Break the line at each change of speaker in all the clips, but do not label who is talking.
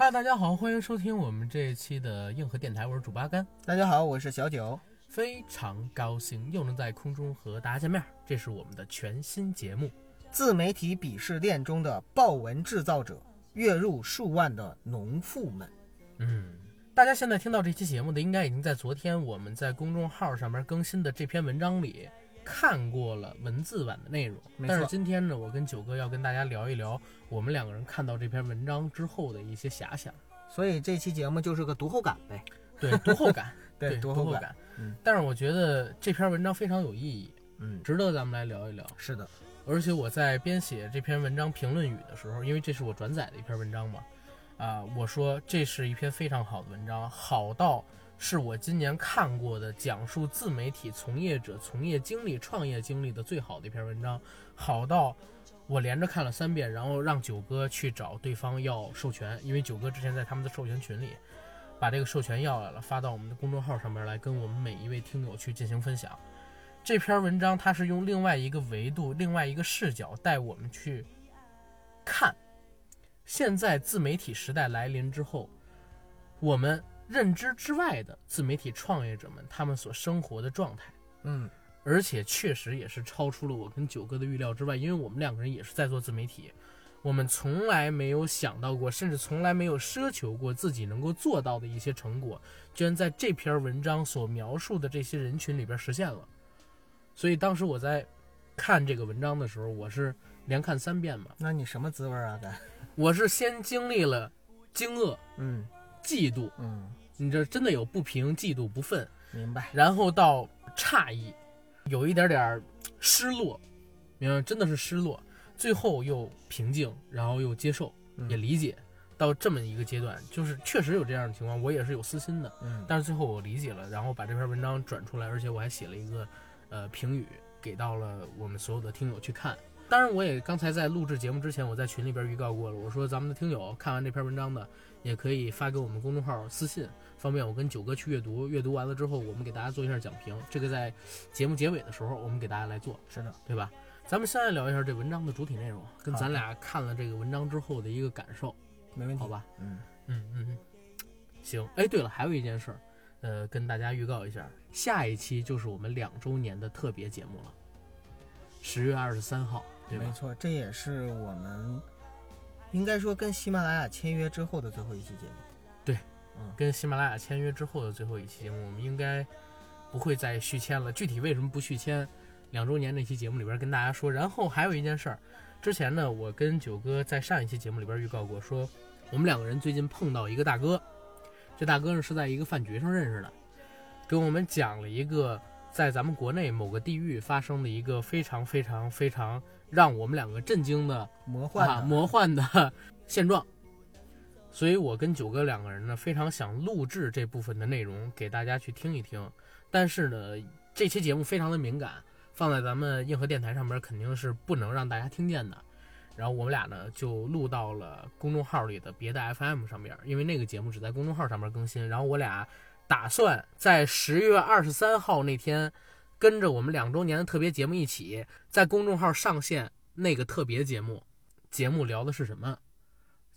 嗨，大家好，欢迎收听我们这一期的硬核电台，我是主八甘。
大家好，我是小九。
非常高兴又能在空中和大家见面，这是我们的全新节目。
自媒体鄙视链中的豹纹制造者，月入数万的农妇们。
嗯，大家现在听到这期节目的，应该已经在昨天我们在公众号上面更新的这篇文章里看过了文字版的内容。但是今天呢，我跟九哥要跟大家聊一聊我们两个人看到这篇文章之后的一些遐想。
所以这期节目就是个读后感呗。
对，读后感，
对，
读
后
感。
嗯，
但是我觉得这篇文章非常有意义，
嗯，
值得咱们来聊一聊。
是的，
而且我在编写这篇文章评论语的时候，因为这是我转载的一篇文章嘛，啊、我说这是一篇非常好的文章，好到是我今年看过的讲述自媒体从业者从业经历、创业经历的最好的一篇文章，好到我连着看了三遍，然后让九哥去找对方要授权，因为九哥之前在他们的授权群里把这个授权要来了，发到我们的公众号上面来，跟我们每一位听友去进行分享。这篇文章它是用另外一个维度、另外一个视角带我们去看，现在自媒体时代来临之后，我们认知之外的自媒体创业者们他们所生活的状态，
嗯，
而且确实也是超出了我跟九哥的预料之外，因为我们两个人也是在做自媒体，我们从来没有想到过，甚至从来没有奢求过自己能够做到的一些成果，居然在这篇文章所描述的这些人群里边实现了。所以当时我在看这个文章的时候，我是连看三遍嘛，
那你什么滋味啊？咱，
我是先经历了惊愕、
嗯
嫉妒，
嗯，
你这真的有不平、嫉妒、不忿，
明白。
然后到诧异，有一点点儿失落，明白？真的是失落，最后又平静，然后又接受，
嗯
也理解，到这么一个阶段，就是确实有这样的情况，我也是有私心的，
嗯，
但是最后我理解了，然后把这篇文章转出来，而且我还写了一个呃评语给到了我们所有的听友去看。当然，我也刚才在录制节目之前，我在群里边预告过了，我说咱们的听友看完这篇文章的，也可以发给我们公众号私信，方便我跟九哥去阅读。阅读完了之后，我们给大家做一下讲评。这个在节目结尾的时候，我们给大家来做，
是的，
对吧？咱们先来聊一下这文章的主体内容，跟咱俩看了这个文章之后的一个感受，
没问题。
好吧？
嗯，
嗯嗯嗯，行。哎，对了，还有一件事儿，呃，跟大家预告一下，下一期就是我们两周年的特别节目了，十月二十三号，对吧？
没错，这也是我们应该说跟喜马拉雅签约之后的最后一期节目。
跟喜马拉雅签约之后的最后一期节目，我们应该不会再续签了。具体为什么不续签，两周年那期节目里边跟大家说。然后还有一件事儿，之前呢，我跟九哥在上一期节目里边预告过，说我们两个人最近碰到一个大哥，这大哥呢是在一个饭局上认识的，跟我们讲了一个在咱们国内某个地域发生的一个非常非常非常让我们两个震惊的啊
魔幻的，
魔幻的 现状。所以我跟九哥两个人呢，非常想录制这部分的内容给大家去听一听。但是呢，这期节目非常的敏感，放在咱们硬核电台上面肯定是不能让大家听见的。然后我们俩呢就录到了公众号里的别的 FM 上面，因为那个节目只在公众号上面更新。然后我俩打算在十月二十三号那天，跟着我们两周年的特别节目一起，在公众号上线那个特别节目。节目聊的是什么？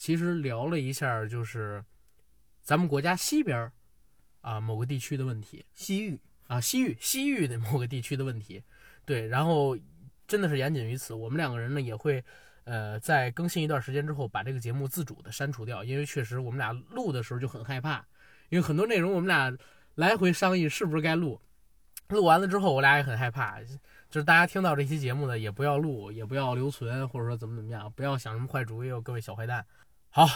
其实聊了一下，就是咱们国家西边儿啊某个地区的问题
西域。
啊，西域西域的某个地区的问题。对，然后真的是言仅于此。我们两个人呢也会，呃，在更新一段时间之后，把这个节目自主的删除掉，因为确实我们俩录的时候就很害怕，因为很多内容我们俩来回商议是不是该录，录完了之后我俩也很害怕，就是大家听到这期节目呢，也不要录，也不要留存，或者说怎么怎么样，不要想什么坏主意哦，各位小坏蛋。好，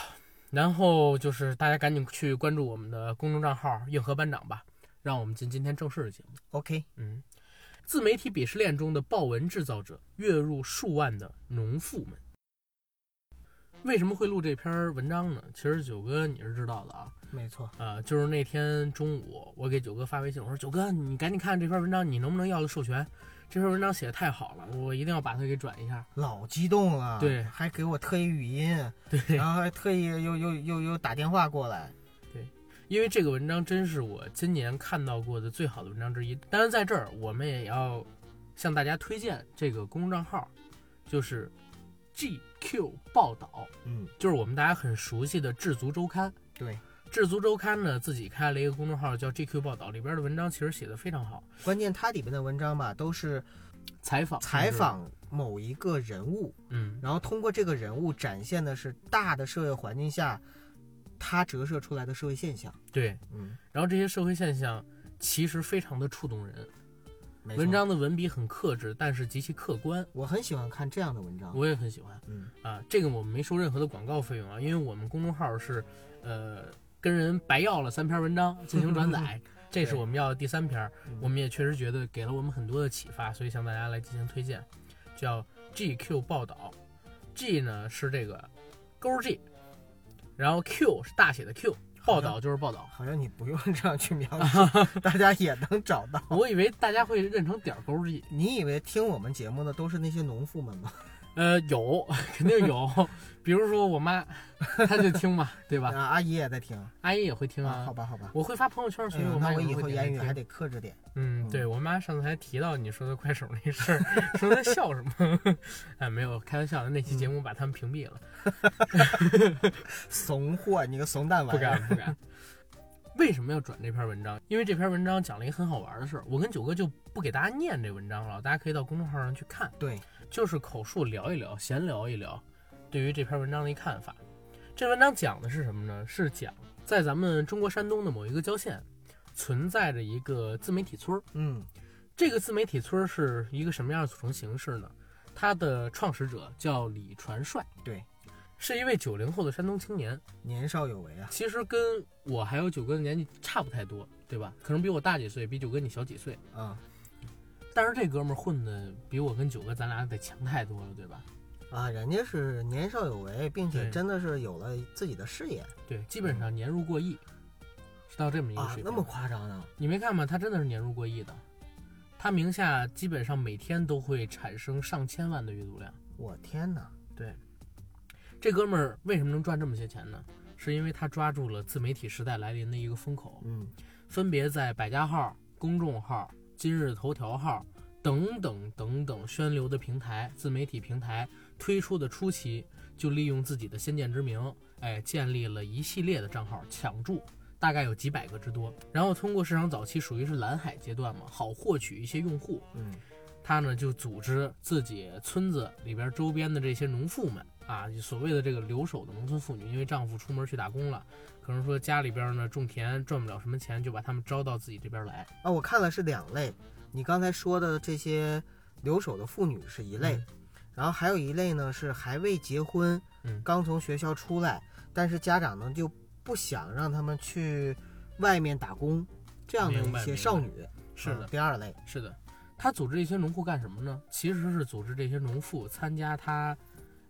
然后就是大家赶紧去关注我们的公众账号“硬核班长”吧，让我们进今天正式的节目。
OK，
嗯，自媒体鄙视链中的豹纹制造者，月入数万的农妇们。为什么会录这篇文章呢？其实九哥你是知道的啊，
没错。
呃，就是那天中午我给九哥发微信，我说九哥你赶紧看这篇文章，你能不能要了授权？这篇文章写的太好了，我一定要把它给转一下。
老激动了，
对
还给我特意语音，
对，
然后还特意又又又又打电话过来，对
因为这个文章真是我今年看到过的最好的文章之一。当然，在这儿我们也要向大家推荐这个公众账号，就是 GQ 报道，
嗯，
就是我们大家很熟悉的《智足周刊》。
对，《
智足周刊》呢自己开了一个公众号叫 GQ 报道，里边的文章其实写的非常好，
关键它里边的文章吧，都是
采访
采，访某一个人物，
嗯，
然后通过这个人物展现的是大的社会环境下，它折射出来的社会现象。
对。
嗯，
然后这些社会现象其实非常的触动人，文，章的文笔很克制，但是极其客观，
我很喜欢看这样的文章。
我也很喜欢。
嗯，
啊，这个我们没收任何的广告费用啊，因为我们公众号是，呃，跟人白要了三篇文章 进行转载，这是我们要的第三篇，
嗯。
我们也确实觉得给了我们很多的启发，所以向大家来进行推荐，叫 GQ 报道，G 呢是这个勾 G，然后 Q 是大写的 Q，报道就是报道，
好像你不用这样去描述，大家也能找到。
我以为大家会认成点儿勾 G，
你以为听我们节目的都是那些农妇们吗？
呃，有肯定有，比如说我妈，她就听嘛，对吧？
啊，阿姨也在听
阿姨也会听啊，
好吧，好吧。
我会发朋友圈，所以
嗯
我妈
我以后言语还得克制点。
嗯，
嗯
对我妈上次还提到你说的快手那事儿，说她笑什么？哎，没有，开玩笑的。那期节目把他们屏蔽了，
怂货，你个怂蛋玩
不
意儿！
敢不敢。为什么要转这篇文章？因为这篇文章讲了一个很好玩的事儿。我跟九哥就不给大家念这文章了，大家可以到公众号上去看，
对，
就是口述聊一聊，闲聊一聊，对于这篇文章的一看法。这文章讲的是什么呢？是讲在咱们中国山东的某一个郊县，存在着一个自媒体村儿。
嗯
这个自媒体村是一个什么样的组成形式呢？它的创始者叫李传帅，
对，
是一位九零后的山东青年。
年少有为啊。
其实跟我还有九哥的年纪差不太多，对吧？可能比我大几岁，比九哥你小几岁。
啊
但是这哥们儿混的比我跟九哥咱俩得强太多了，对吧？
啊，人家是年少有为，并且真的是有了自己的事业
对，基本上年入过亿，是到这么一个水，平。
啊那么夸张呢？
你没看吗？他真的是年入过亿的，他名下基本上每天都会产生上千万的阅读量。
我天哪！
这哥们儿为什么能赚这么些钱呢？是因为他抓住了自媒体时代来临的一个风口，
嗯
分别在百家号、公众号、今日头条号等等等等宣流的平台、自媒体平台推出的初期，就利用自己的先见之明，哎，建立了一系列的账号，抢注。大概有几百个之多，然后通过市场早期属于是蓝海阶段嘛，好获取一些用户，
嗯
他呢就组织自己村子里边周边的这些农妇们啊，所谓的这个留守的农村妇女，因为丈夫出门去打工了，可能说家里边呢种田赚不了什么钱，就把他们招到自己这边来。
啊，我看了是两类，你刚才说的这些留守的妇女是一类，
嗯
然后还有一类呢是还未结婚，
嗯
刚从学校出来，但是家长呢就不想让他们去外面打工，这样的一些少女
是的
啊，第二类，
是的，他组织这些农户干什么呢？其实是组织这些农妇参加他，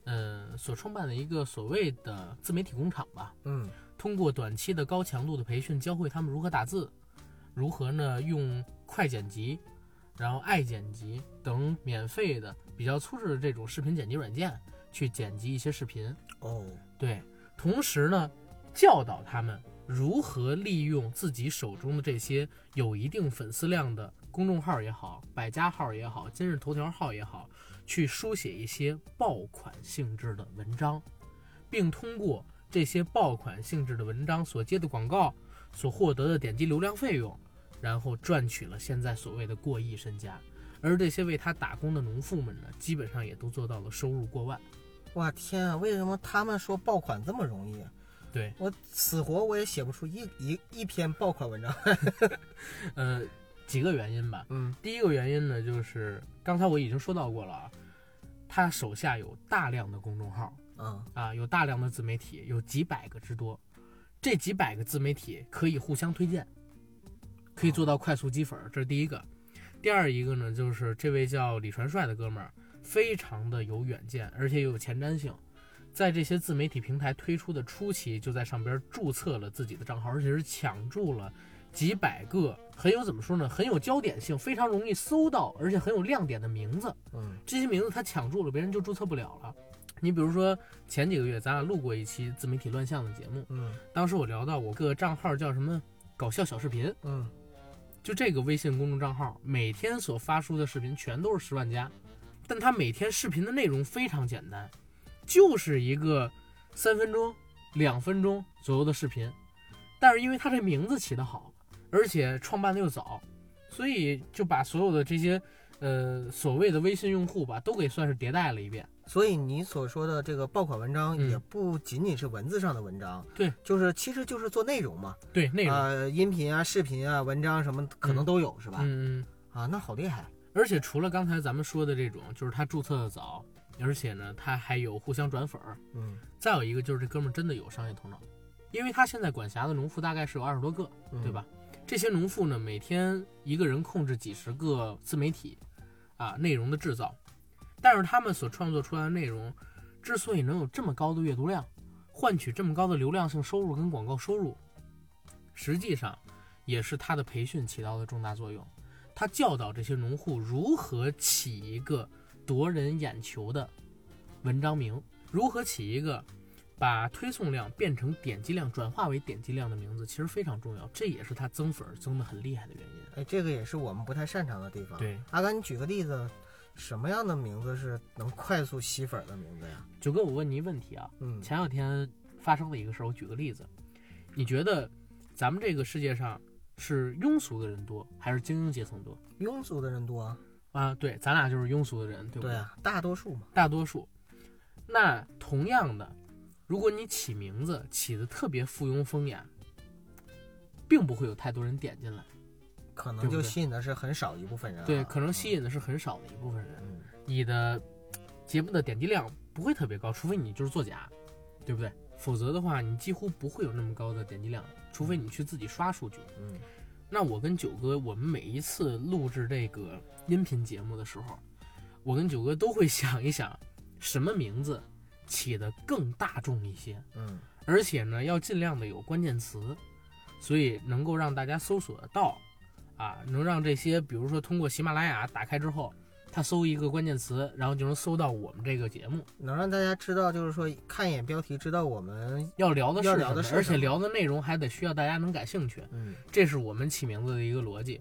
呃，所创办的一个所谓的自媒体工厂吧。
嗯
通过短期的高强度的培训，教会他们如何打字，如何呢用快剪辑，然后爱剪辑等免费的比较粗制的这种视频剪辑软件去剪辑一些视频。
哦，
对，同时呢，教导他们如何利用自己手中的这些有一定粉丝量的公众号也好、百家号也好、今日头条号也好，去书写一些爆款性质的文章，并通过这些爆款性质的文章所接的广告所获得的点击流量费用，然后赚取了现在所谓的过亿身家。而这些为他打工的农妇们呢，基本上也都做到了收入过万。
哇天啊，为什么他们说爆款这么容易啊？
对，
我死活我也写不出一一一篇爆款文章。
呃，几个原因吧。
嗯
第一个原因呢，就是刚才我已经说到过了啊，他手下有大量的公众号
嗯
啊，有大量的自媒体，有几百个之多。这几百个自媒体可以互相推荐，可以做到快速积粉儿，这是第一个。第二一个呢，就是这位叫李传帅的哥们儿，非常的有远见，而且又有前瞻性。在这些自媒体平台推出的初期，就在上边注册了自己的账号，而且是抢注了几百个很有怎么说呢，很有焦点性，非常容易搜到，而且很有亮点的名字。
嗯
这些名字他抢注了，别人就注册不了了。你比如说前几个月咱俩录过一期自媒体乱象的节目，
嗯
当时我聊到我个账号叫什么搞笑小视频，
嗯
就这个微信公众账号，每天所发出的视频全都是十万加，但他每天视频的内容非常简单，就是一个三分钟、两分钟左右的视频，但是因为他这名字起得好，而且创办的又早，所以就把所有的这些呃所谓的微信用户吧，都给算是迭代了一遍。
所以你所说的这个爆款文章，
嗯
也不仅仅是文字上的文章，
对，
就是其实就是做内容嘛，
对，内容，
呃，音频啊、视频啊、文章什么可能都有，是吧？
嗯嗯。
啊，那好厉害，
而且除了刚才咱们说的这种，就是他注册的早，而且呢，他还有互相转粉儿。
嗯，
再有一个就是这哥们儿真的有商业头脑，因为他现在管辖的农户大概是有二十多个，
嗯
对？吧？这些农户呢，每天一个人控制几十个自媒体，啊，内容的制造，但是他们所创作出来的内容，之所以能有这么高的阅读量，换取这么高的流量性收入跟广告收入，实际上也是他的培训起到了重大作用。他教导这些农户如何起一个夺人眼球的文章名，如何起一个把推送量变成点击量转化为点击量的名字，其实非常重要。这也是它增粉儿增的很厉害的原因。
哎，这个也是我们不太擅长的地方。，
对，
阿甘，你举个例子，什么样的名字是能快速吸粉的名字呀？
九哥，我问你一问题啊，
嗯，
前两天发生的一个事儿，我举个例子，你觉得咱们这个世界上是庸俗的人多，还是精英阶层多？
庸俗的人多啊。
啊，对，咱俩就是庸俗的人，对不
对啊，大多数嘛。
大多数。那同样的，如果你起名字起的特别附庸风雅，并不会有太多人点进来。
可能就吸引的是很少一部分人、啊。
对，可能吸引的是很少的一部分人。
嗯。
你的节目的点击量不会特别高，除非你就是作假，对不对？否则的话，你几乎不会有那么高的点击量，除非你去自己刷数据。
嗯
那我跟九哥，我们每一次录制这个音频节目的时候，我跟九哥都会想一想，什么名字起得更大众一些，
嗯
而且呢，要尽量的有关键词，所以能够让大家搜索得到，啊，能让这些，比如说通过喜马拉雅打开之后，他搜一个关键词，然后就能搜到我们这个节目
能让大家知道，就是说看一眼标题，知道我们
要聊的是什么
要聊的是什么
而且聊的内容还得需要大家能感兴趣。
嗯
这是我们起名字的一个逻辑。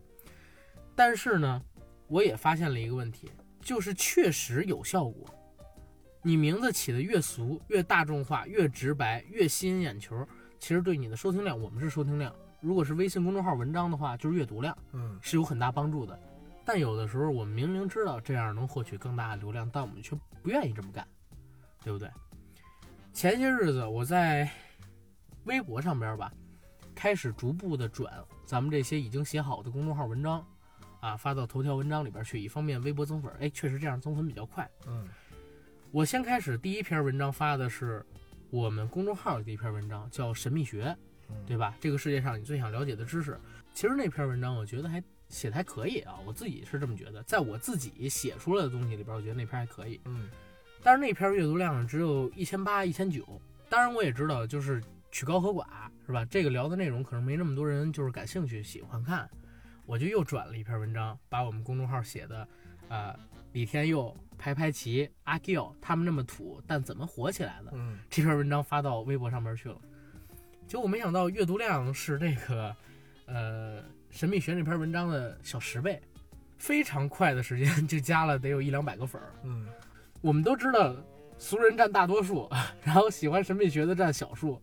但是呢，我也发现了一个问题，就是确实有效果。你名字起的越俗、越大众化、越直白、越吸引眼球，其实对你的收听量，我们是收听量。如果是微信公众号文章的话，就是阅读量
嗯
是有很大帮助的。但有的时候，我们明明知道这样能获取更大的流量，但我们却不愿意这么干，对不对？前些日子我在微博上边吧，开始逐步的转咱们这些已经写好的公众号文章，啊，发到头条文章里边去，以方便微博增粉。哎，确实这样增粉比较快。
嗯
我先开始第一篇文章发的是我们公众号的一篇文章，叫《神秘学》，
嗯，
对吧？这个世界上你最想了解的知识。其实那篇文章我觉得还写的还可以啊，我自己是这么觉得，在我自己写出来的东西里边，我觉得那篇还可以。
嗯
但是那篇阅读量只有一千八、一千九。当然我也知道，就是曲高和寡，是吧？这个聊的内容可能没那么多人就是感兴趣、喜欢看，我就又转了一篇文章，把我们公众号写的，呃，李天佑、排排齐、阿 Q 他们那么土，但怎么火起来的？
嗯
这篇文章发到微博上面去了。结果没想到阅读量是这个，呃，神秘学那篇文章的小十倍，非常快的时间就加了得有一两百个粉儿。
嗯
我们都知道俗人占大多数，然后喜欢神秘学的占小数，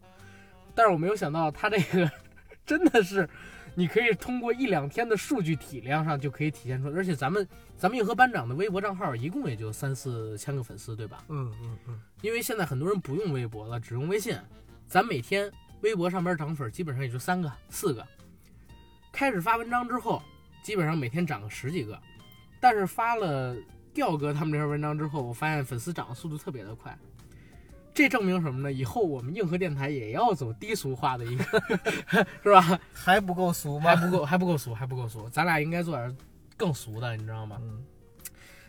但是我没有想到他这个 真的是，你可以通过一两天的数据体量上就可以体现出来，而且咱们咱们硬核班长的微博账号一共也就三四千个粉丝，对吧？
嗯嗯嗯
因为现在很多人不用微博了，只用微信，咱每天微博上边涨粉基本上也就三个、四个。开始发文章之后，基本上每天涨个十几个，但是发了调哥他们这篇文章之后，我发现粉丝涨的速度特别的快。这证明什么呢？以后我们硬核电台也要走低俗化的一个，是吧？
还不够俗吗
还？不够，还不够俗，还不够俗。咱俩应该做点更俗的，你知道吗？
嗯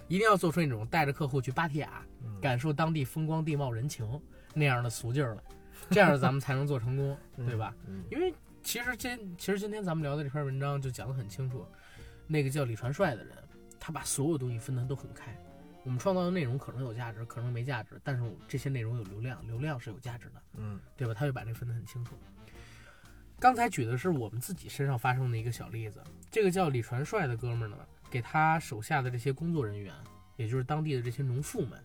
一定要做出那种带着客户去芭提雅，
嗯
感受当地风光、地貌、人情那样的俗劲儿了，这样咱们才能做成功，对吧？？
嗯
因为其实今其实今天咱们聊的这篇文章就讲得很清楚，那个叫李传帅的人，他把所有东西分得都很开。我们创造的内容可能有价值，可能没价值，但是这些内容有流量，流量是有价值的，
嗯
对吧？他会把这分得很清楚。刚才举的是我们自己身上发生的一个小例子，这个叫李传帅的哥们儿呢，给他手下的这些工作人员，也就是当地的这些农妇们，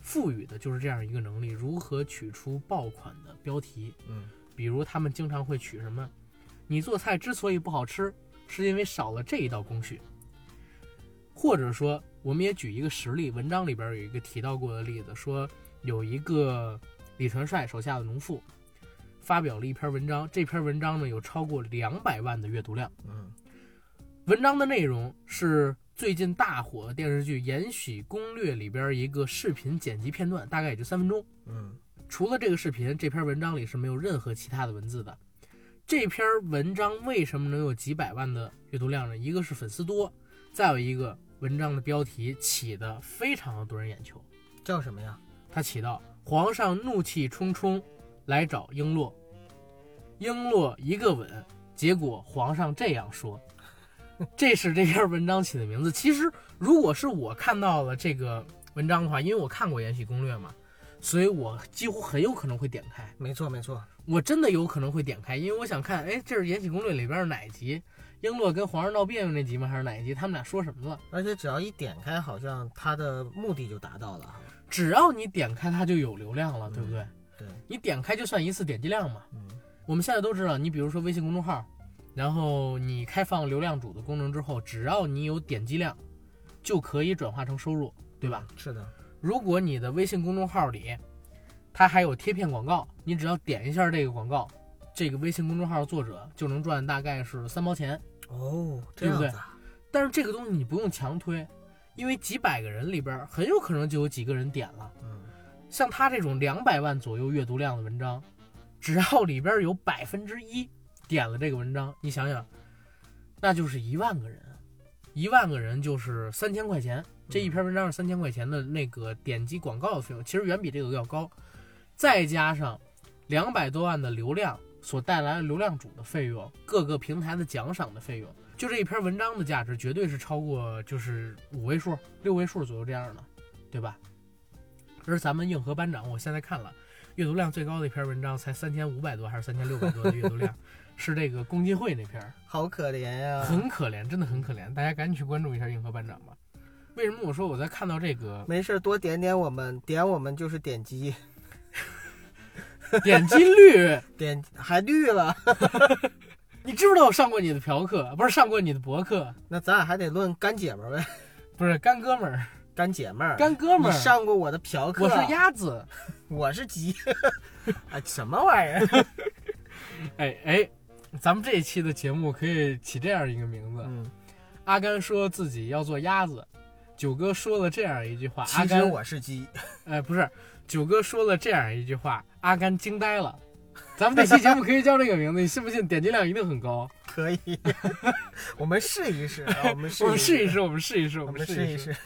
赋予的就是这样一个能力：如何取出爆款的标题。
嗯
比如他们经常会取什么？你做菜之所以不好吃，是因为少了这一道工序。或者说，我们也举一个实例，文章里边有一个提到过的例子，说有一个李传帅手下的农妇发表了一篇文章，这篇文章呢有超过两百万的阅读量。
嗯
文章的内容是最近大火的电视剧《延禧攻略》里边一个视频剪辑片段，大概也就三分钟。
嗯
除了这个视频，这篇文章里是没有任何其他的文字的。这篇文章为什么能有几百万的阅读量呢？一个是粉丝多，再有一个文章的标题起得非常的夺人眼球。
叫什么呀？
它起到皇上怒气冲冲来找璎珞，璎珞一个吻，结果皇上这样说。这是这篇文章起的名字。其实，如果是我看到了这个文章的话，因为我看过《延禧攻略》嘛，所以我几乎很有可能会点开。
没错没错，
我真的有可能会点开，因为我想看，哎，这是《延禧攻略》里边的哪一集？璎珞跟皇上闹别扭那集吗？还是哪一集？他们俩说什么了？
而且只要一点开，好像它的目的就达到了。
只要你点开，它就有流量了，对不对？
对，
你点开就算一次点击量嘛。
嗯
我们现在都知道，你比如说微信公众号，然后你开放流量主的功能之后，只要你有点击量，就可以转化成收入，对吧？
是的，
如果你的微信公众号里，它还有贴片广告，你只要点一下这个广告，这个微信公众号作者就能赚大概是三毛钱。
哦，这
对不对但是这个东西你不用强推，因为几百个人里边很有可能就有几个人点了。
嗯
像他这种两百万左右阅读量的文章，只要里边有百分之一点了这个文章，你想想，那就是一万个人，一万个人就是三千块钱。这一篇文章是三千块钱的那个点击广告的费用，其实远比这个要高，再加上两百多万的流量所带来的流量主的费用，各个平台的奖赏的费用，就这一篇文章的价值绝对是超过就是五位数、六位数左右这样的，对吧？而咱们硬核班长，我现在看了，阅读量最高的一篇文章才三千五百多还是三千六百多的阅读量，是这个公进会那篇，
好可怜呀、
很可怜，真的很可怜，大家赶紧去关注一下硬核班长吧。为什么我说我在看到这个
没事，多点点我们，点我们就是点击，
点击率？
点还绿了，
你知不知道我上过你的嫖客，不是上过你的博客，
那咱俩还得论干姐们儿呗，
不是干哥们儿，
干姐们儿，
干哥们儿。
你上过我的嫖客，
我是鸭子，
我是鸡，哎，什么玩意儿？
哎哎，咱们这一期的节目可以起这样一个名字：
嗯，
阿甘说自己要做鸭子，九哥说了这样一句话，阿甘
我是鸡，
哎，不是，九哥说了这样一句话，阿甘惊呆了。咱们这期节目可以叫这个名字，你信不信？点击量一定很高。
可以，我们试一试，啊我们试
一
试，
我们试一试，
我
们试
一试。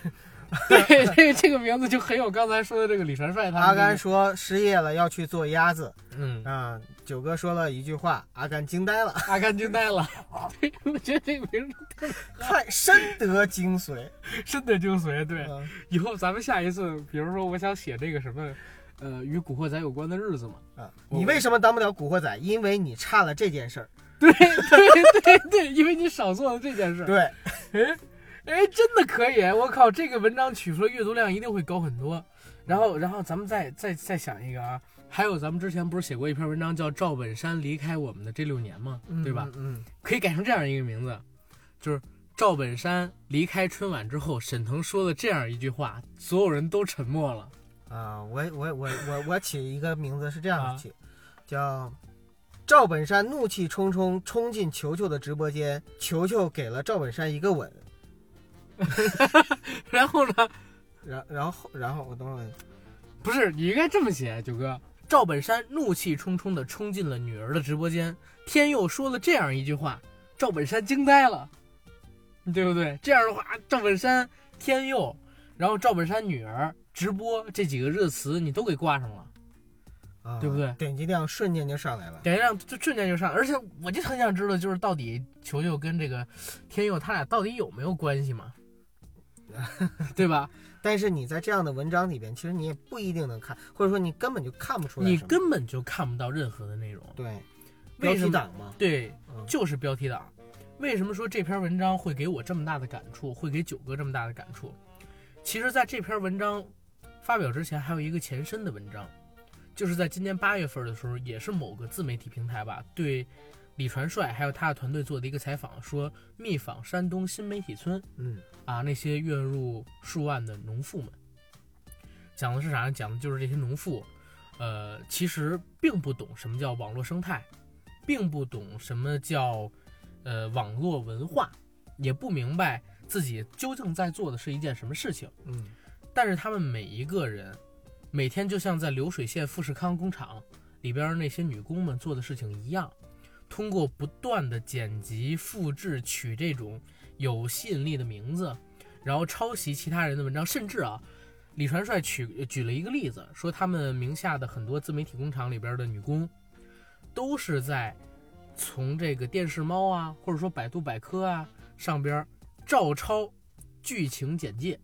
对，这个这个名字就很有刚才说的这个李传帅他、
阿甘，说失业了要去做鸭子
嗯，
啊，九哥说了一句话，阿甘惊呆了，
阿甘惊呆了。对，我觉得这个名字
太深得精髓。
深得精髓。对，
嗯
以后咱们下一次，比如说我想写这个什么，呃，与古惑仔有关的日子嘛。
啊，你为什么当不了古惑仔？因为你差了这件事儿。
对对对对，因为你少做了这件事。
对，
哎哎，真的可以！我靠，这个文章取出来阅读量一定会高很多。然后，然后咱们再再再想一个啊，还有咱们之前不是写过一篇文章叫《赵本山离开我们的这六年》吗？
嗯
对吧？？
嗯，
可以改成这样一个名字，就是赵本山离开春晚之后，沈腾说了这样一句话，所有人都沉默了。
嗯啊，我我我我我起一个名字是这样
啊
起，叫赵本山怒气冲冲冲进球球的直播间，球球给了赵本山一个吻，
然后呢，
然然后然后我等会儿
不是你应该这么写，九哥。赵本山怒气冲冲地冲进了女儿的直播间，天佑说了这样一句话，赵本山惊呆了，对不对？这样的话，赵本山、天佑，然后赵本山女儿直播这几个热词你都给挂上了，
啊，
对不对
点击量瞬间就上来了。
点击量就瞬间就上，而且我就很想知道，就是到底球球跟这个天佑他俩到底有没有关系嘛？对吧？
但是你在这样的文章里边，其实你也不一定能看，或者说你根本就看不出来。
你根本就看不到任何的内容。
对标？题党嘛，
对，
嗯
就是标题党。为什么说这篇文章会给我这么大的感触，会给九哥这么大的感触？其实，在这篇文章发表之前还有一个前身的文章，就是在今年八月份的时候，也是某个自媒体平台吧，对李传帅还有他的团队做的一个采访，说密访山东新媒体村
嗯
啊，那些月入数万的农妇们，讲的是啥呢？讲的就是这些农妇，呃，其实并不懂什么叫网络生态，并不懂什么叫呃网络文化，也不明白自己究竟在做的是一件什么事情。
嗯
但是他们每一个人，每天就像在流水线富士康工厂里边那些女工们做的事情一样，通过不断的剪辑、复制、取这种有吸引力的名字，然后抄袭其他人的文章，甚至啊，李传帅举举了一个例子，说他们名下的很多自媒体工厂里边的女工，都是在从这个电视猫啊，或者说百度百科啊上边照抄剧情简介。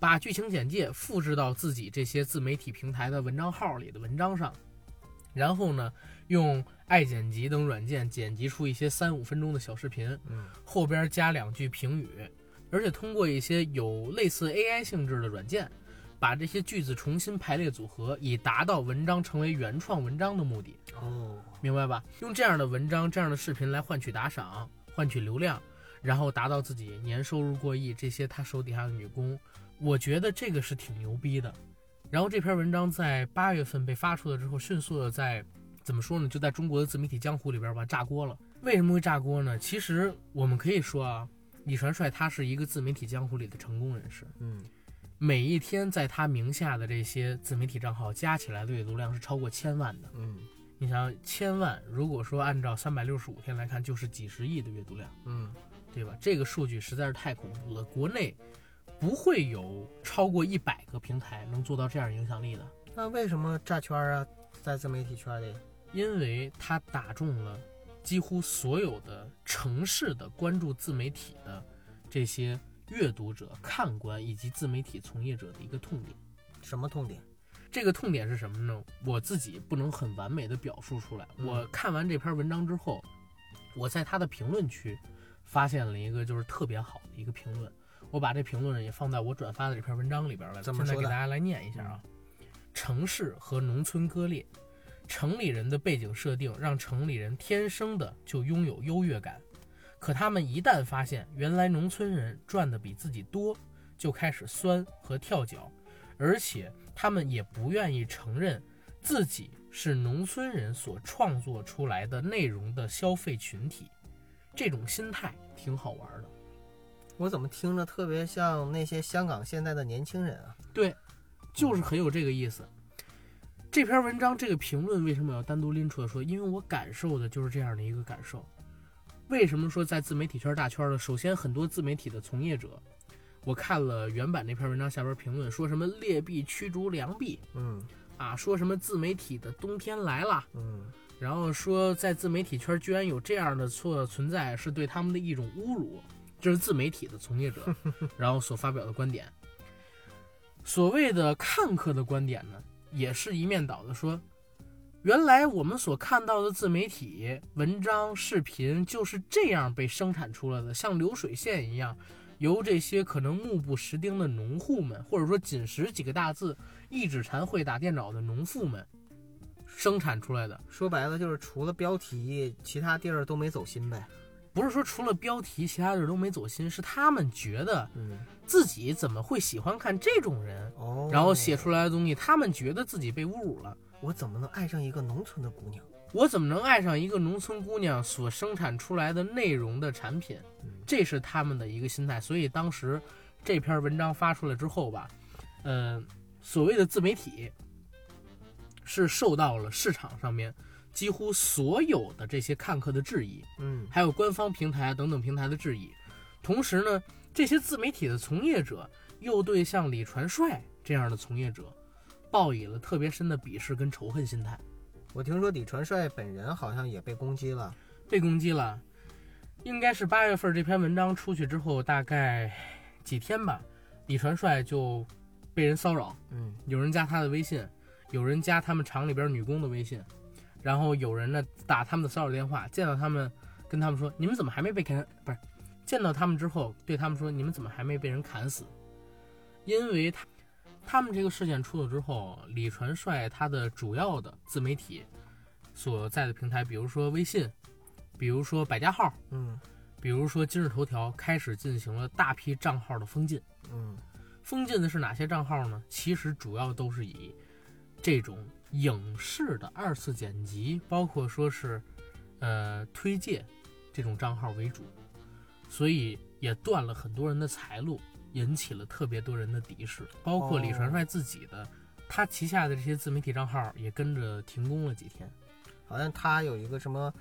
把剧情简介复制到自己这些自媒体平台的文章号里的文章上，然后呢，用爱剪辑等软件剪辑出一些三五分钟的小视频，
嗯
后边加两句评语，而且通过一些有类似 AI 性质的软件，把这些句子重新排列组合，以达到文章成为原创文章的目的。
哦，
明白吧？用这样的文章、这样的视频来换取打赏、换取流量，然后达到自己年收入过亿。这些他手底下的女工，我觉得这个是挺牛逼的。然后这篇文章在八月份被发出了之后，迅速的在怎么说呢？就在中国的自媒体江湖里边吧炸锅了。为什么会炸锅呢？其实我们可以说啊，李传帅他是一个自媒体江湖里的成功人士。
嗯
每一天在他名下的这些自媒体账号加起来的阅读量是超过千万的。
嗯
你想千万，如果说按照三百六十五天来看，就是几十亿的阅读量，
嗯
对吧？这个数据实在是太恐怖了，国内不会有超过一百个平台能做到这样影响力的，
那为什么炸圈啊？在自媒体圈里，
因为它打中了几乎所有的城市的关注自媒体的这些阅读者、看官以及自媒体从业者的一个痛点。
什么痛点？
这个痛点是什么呢？我自己不能很完美的表述出来。
嗯
我看完这篇文章之后，我在他的评论区发现了一个就是特别好的一个评论，我把这评论也放在我转发的这篇文章里边了。现在给大家来念一下啊：城市和农村割裂，城里人的背景设定让城里人天生的就拥有优越感，可他们一旦发现原来农村人赚的比自己多，就开始酸和跳脚，而且他们也不愿意承认自己是农村人所创作出来的内容的消费群体，这种心态挺好玩的。
我怎么听着特别像那些香港现在的年轻人啊？
对，就是很有这个意思。这篇文章这个评论为什么要单独拎出来说？因为我感受的就是这样的一个感受。为什么说在自媒体圈大圈呢？首先，很多自媒体的从业者，我看了原版那篇文章下边评论，说什么劣币驱逐良币
嗯
啊，说什么自媒体的冬天来了，
嗯
然后说在自媒体圈居然有这样的错存在，是对他们的一种侮辱，这是自媒体的从业者 然后所发表的观点。所谓的看客的观点呢，也是一面倒的说，原来我们所看到的自媒体文章、视频就是这样被生产出来的，像流水线一样，由这些可能目不识丁的农户们，或者说仅识几个大字、一指禅会打电脑的农妇们生产出来的。
说白了就是除了标题，其他地儿都没走心呗。
不是说除了标题，其他的都没走心，是他们觉得
嗯
自己怎么会喜欢看这种人，
哦，
然后写出来的东西，他们觉得自己被侮辱了。
我怎么能爱上一个农村的姑娘？
我怎么能爱上一个农村姑娘所生产出来的内容的产品？
嗯
这是他们的一个心态。所以当时这篇文章发出来之后吧，呃，所谓的自媒体是受到了市场上面几乎所有的这些看客的质疑。
嗯
还有官方平台等等平台的质疑。同时呢，这些自媒体的从业者又对像李传帅这样的从业者抱以了特别深的鄙视跟仇恨心态，
我听说李传帅本人好像也被攻击了。
被攻击了。应该是八月份这篇文章出去之后，大概几天吧，李传帅就被人骚扰，
嗯
有人加他的微信，有人加他们厂里边女工的微信，然后有人呢打他们的骚扰电话，见到他们跟他们说：“你们怎么还没被砍？不是，见到他们之后对他们说：你们怎么还没被人砍死？因为他他们这个事件出了之后，李传帅他的主要的自媒体所在的平台，比如说微信，比如说百家号，
嗯
比如说今日头条，开始进行了大批账号的封禁。
嗯
封禁的是哪些账号呢？其实主要都是以这种影视的二次剪辑，包括说是呃推介这种账号为主，所以也断了很多人的财路，引起了特别多人的敌视，包括李传帅自己的，他旗下的这些自媒体账号也跟着停工了几天。
好像他有一个什么，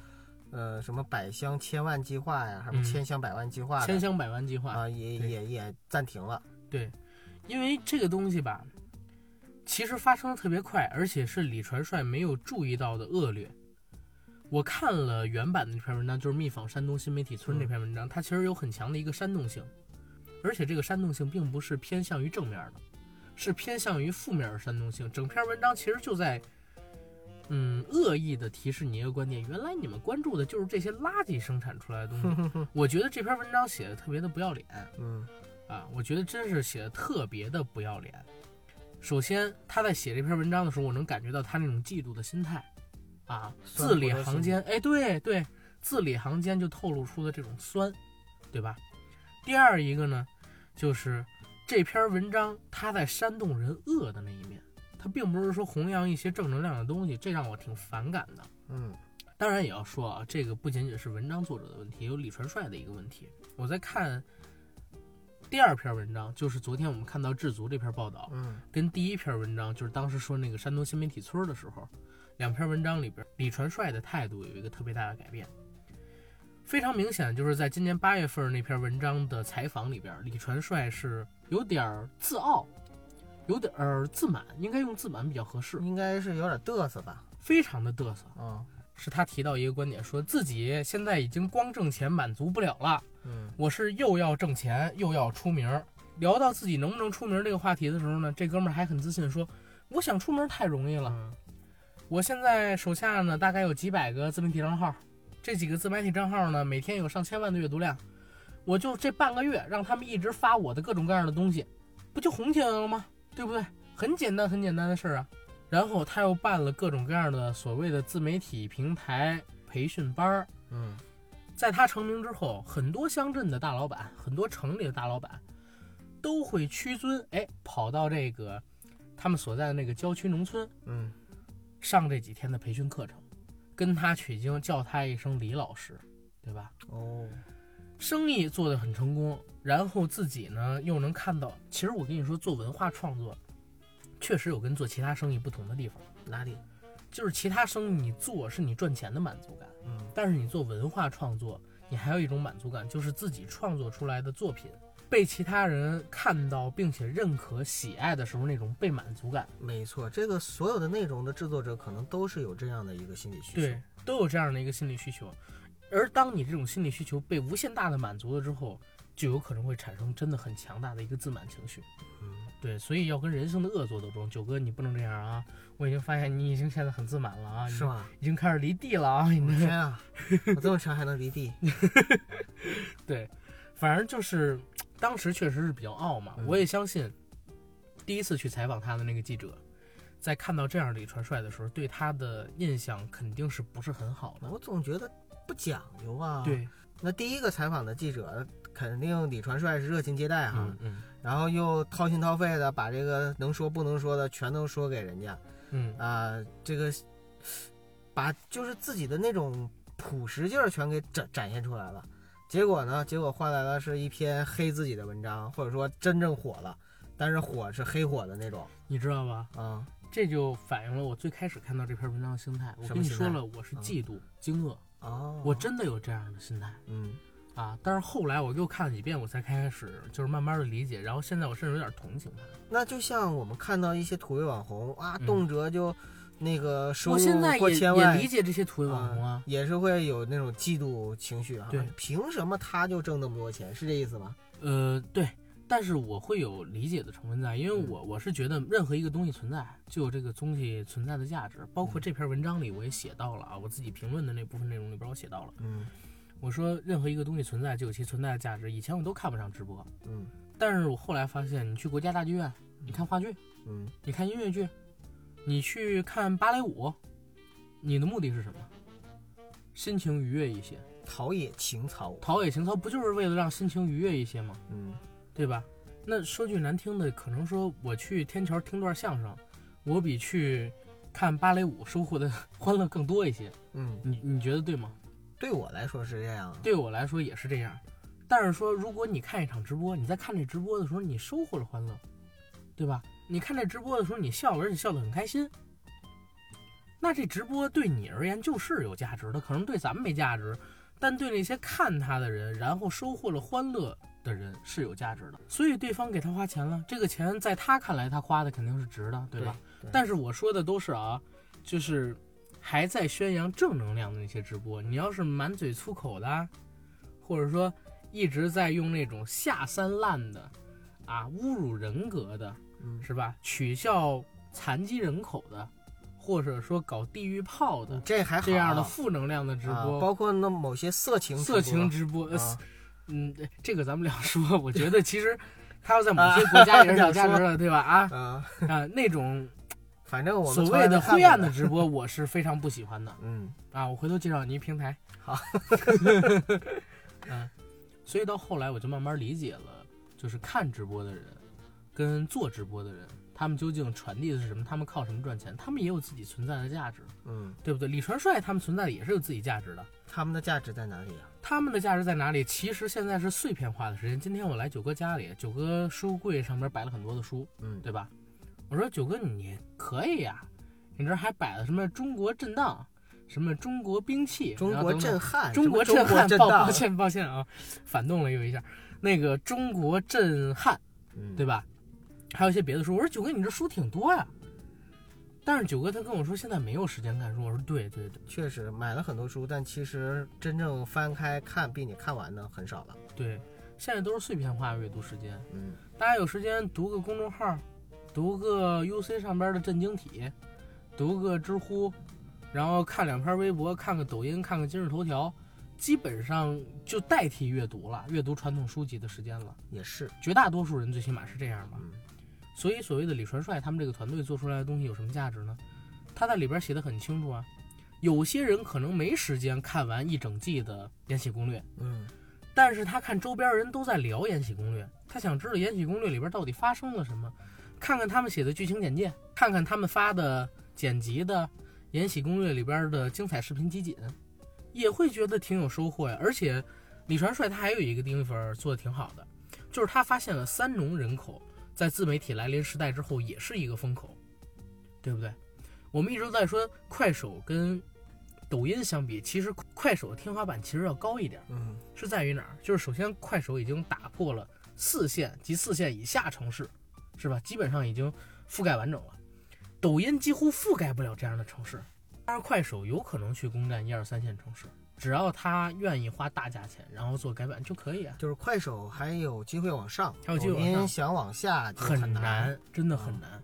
呃，什么百箱千万计划呀，还是
嗯
千箱百万计划的
千箱百万计划
啊，也也也暂停了。
对，因为这个东西吧，其实发生的特别快，而且是李传帅没有注意到的恶劣。我看了原版的那篇文章，就是《密访山东新媒体村》
嗯
这篇文章，它其实有很强的一个煽动性，而且这个煽动性并不是偏向于正面的，是偏向于负面的煽动性。整篇文章其实就在，嗯，恶意的提示你一个观点：原来你们关注的就是这些垃圾生产出来的东西。我觉得这篇文章写的特别的不要脸。
嗯
啊，我觉得真是写的特别的不要脸。首先，他在写这篇文章的时候，我能感觉到他那种嫉妒的心态，啊，字里行间，哎，对对，字里行间就透露出了这种酸，对吧？第二一个呢，就是这篇文章他在煽动人恶的那一面，他并不是说弘扬一些正能量的东西，这让我挺反感的。
嗯
当然也要说啊，这个不仅仅是文章作者的问题，也有李传帅的一个问题。我在看第二篇文章，就是昨天我们看到智足这篇报道，
嗯
跟第一篇文章，就是当时说那个山东新媒体村的时候，两篇文章里边，李传帅的态度有一个特别大的改变。非常明显，就是在今年八月份那篇文章的采访里边，李传帅是有点自傲，有点儿自满，应该用自满比较合适，
应该是有点嘚瑟吧。
非常的嘚瑟。
嗯
是他提到一个观点，说自己现在已经光挣钱满足不了了，
嗯
我是又要挣钱又要出名儿。聊到自己能不能出名这个话题的时候呢，这哥们儿还很自信说：“我想出名太容易了，
嗯
我现在手下呢大概有几百个自媒体账号，这几个自媒体账号呢每天有上千万的阅读量，我就这半个月让他们一直发我的各种各样的东西，不就红起来了吗？对不对？很简单很简单的事儿啊。然后他又办了各种各样的所谓的自媒体平台培训班儿，
嗯
在他成名之后，很多乡镇的大老板，很多城里的大老板，都会屈尊，哎，跑到这个他们所在的那个郊区农村
嗯
上这几天的培训课程，跟他取经，叫他一声李老师，对吧？
哦
生意做得很成功，然后自己呢又能看到，其实我跟你说，做文化创作，确实有跟做其他生意不同的地方，
哪里？
就是其他生意你做是你赚钱的满足感。
嗯
但是你做文化创作，你还有一种满足感，就是自己创作出来的作品被其他人看到并且认可、喜爱的时候那种被满足感。
没错，这个所有的内容的制作者可能都是有这样的一个心理需求。
对，都有这样的一个心理需求。而当你这种心理需求被无限大的满足了之后，就有可能会产生真的很强大的一个自满情绪。
嗯，
对，所以要跟人生的恶作斗争。九哥，你不能这样啊！我已经发现你已经现在很自满了啊，
是吗？
已经开始离地了啊！你
天啊，我这么沉还能离地？
对，反正就是当时确实是比较傲嘛。
嗯
我也相信，第一次去采访他的那个记者，在看到这样的李传帅的时候，对他的印象肯定是不是很好的。
我总觉得不讲究啊。，
对，
那第一个采访的记者肯定李传帅是热情接待哈，
嗯嗯。
然后又掏心掏肺的把这个能说不能说的全都说给人家。
嗯，
啊、这个把就是自己的那种朴实劲儿全给展展现出来了。结果呢，结果换来了是一篇黑自己的文章，或者说真正火了，但是火是黑火的那种。
你知道吧？
啊。
这就反映了我最开始看到这篇文章的心态。我跟你说了，我是嫉妒、惊愕，
哦，
我真的有这样的心态。
嗯
啊。但是后来我又看了几遍，我才开始就是慢慢的理解，然后现在我甚至有点同情他。
那就像我们看到一些土味网红啊，
嗯
动辄就那个收入
我现在
过
也
千万，
也理解这些土味网红啊。
也是会有那种嫉妒情绪啊。
对，
凭什么他就挣那么多钱？是这意思吗？
呃，对，但是我会有理解的成分在，因为
嗯
我我是觉得任何一个东西存在，就有这个东西存在的价值。包括
嗯
这篇文章里我也写到了啊，我自己评论的那部分内容里边我写到了，
嗯
我说任何一个东西存在就有其存在的价值。以前我都看不上直播，
嗯
但是我后来发现，你去国家大剧院，你看话剧，
嗯
你看音乐剧，你去看芭蕾舞，你的目的是什么？心情愉悦一些，
陶冶情操。
陶冶情操，不就是为了让心情愉悦一些吗？
嗯
对吧？那说句难听的，可能说我去天桥听段相声，我比去看芭蕾舞收获的 欢乐更多一些。
嗯，
你你觉得对吗？
对我来说是这样的。
对我来说也是这样。但是说，如果你看一场直播，你在看这直播的时候，你收获了欢乐，对吧？你看这直播的时候，你笑了，而且笑得很开心，那这直播对你而言就是有价值的，可能对咱们没价值，但对那些看他的人，然后收获了欢乐的人是有价值的。所以对方给他花钱了，这个钱在他看来他花的肯定是值的，对吧？
对
但是我说的都是啊，就是还在宣扬正能量的那些直播，你要是满嘴粗口的啊，或者说一直在用那种下三滥的啊侮辱人格的，
嗯，
是吧？取笑残疾人口的，或者说搞地狱炮的
这还好
这样的负能量的直
啊
播，
包括那某些色情
色情
直
直播，嗯，这个咱们两说，我觉得其实他要在某些国家也是有价值的，对吧？啊，
啊，
那种
反正我们
所谓的灰暗的直播，我是非常不喜欢的
嗯
啊。我回头介绍您平台。
好，
嗯，所以到后来我就慢慢理解了，就是看直播的人跟做直播的人，他们究竟传递的是什么？他们靠什么赚钱？他们也有自己存在的价值，
嗯，
对不对？李传帅他们存在的也是有自己价值的。
他们的价值在哪里啊？
他们的价值在哪里？其实现在是碎片化的时间。今天我来九哥家里，九哥书柜上面摆了很多的书，
嗯，
对吧？我说九哥你可以呀、你这还摆了什么中国震荡，什么中国兵器，
中国震撼，
中国震撼，抱抱，歉抱歉啊，反动了又一下。那个中国震撼，
嗯，
对吧？还有一些别的书。我说九哥，你这书挺多呀。但是九哥他跟我说现在没有时间看书。我说对对对
确实买了很多书，但其实真正翻开看并且看完的很少了。
对，现在都是碎片化阅读时间。
嗯
大家有时间读个公众号，读个 UC 上边的震惊体，读个知乎，然后看两篇微博，看个抖音，看个今日头条，基本上就代替阅读了，阅读传统书籍的时间了。
也是，
绝大多数人最起码是这样吧。
嗯
所以所谓的李传帅他们这个团队做出来的东西有什么价值呢？他在里边写的很清楚啊。有些人可能没时间看完一整季的《延禧攻略》，
嗯
但是他看周边人都在聊《延禧攻略》，他想知道《延禧攻略》里边到底发生了什么，看看他们写的剧情简介，看看他们发的剪辑的《延禧攻略》里边的精彩视频集锦，也会觉得挺有收获呀。而且李传帅他还有一个地方做的挺好的，就是他发现了三农人口在自媒体来临时代之后也是一个风口，对不对？我们一直在说快手跟抖音相比，其实快手的天花板其实要高一点。
嗯
是在于哪儿？就是首先，快手已经打破了四线及四线以下城市，是吧？基本上已经覆盖完整了。抖音几乎覆盖不了这样的城市，但是快手有可能去攻占一二三线城市，只要他愿意花大价钱，然后做改版就可以啊。
就是快手还有机会往上，
还有机会往上
想往下
很
难。
难，真的很难。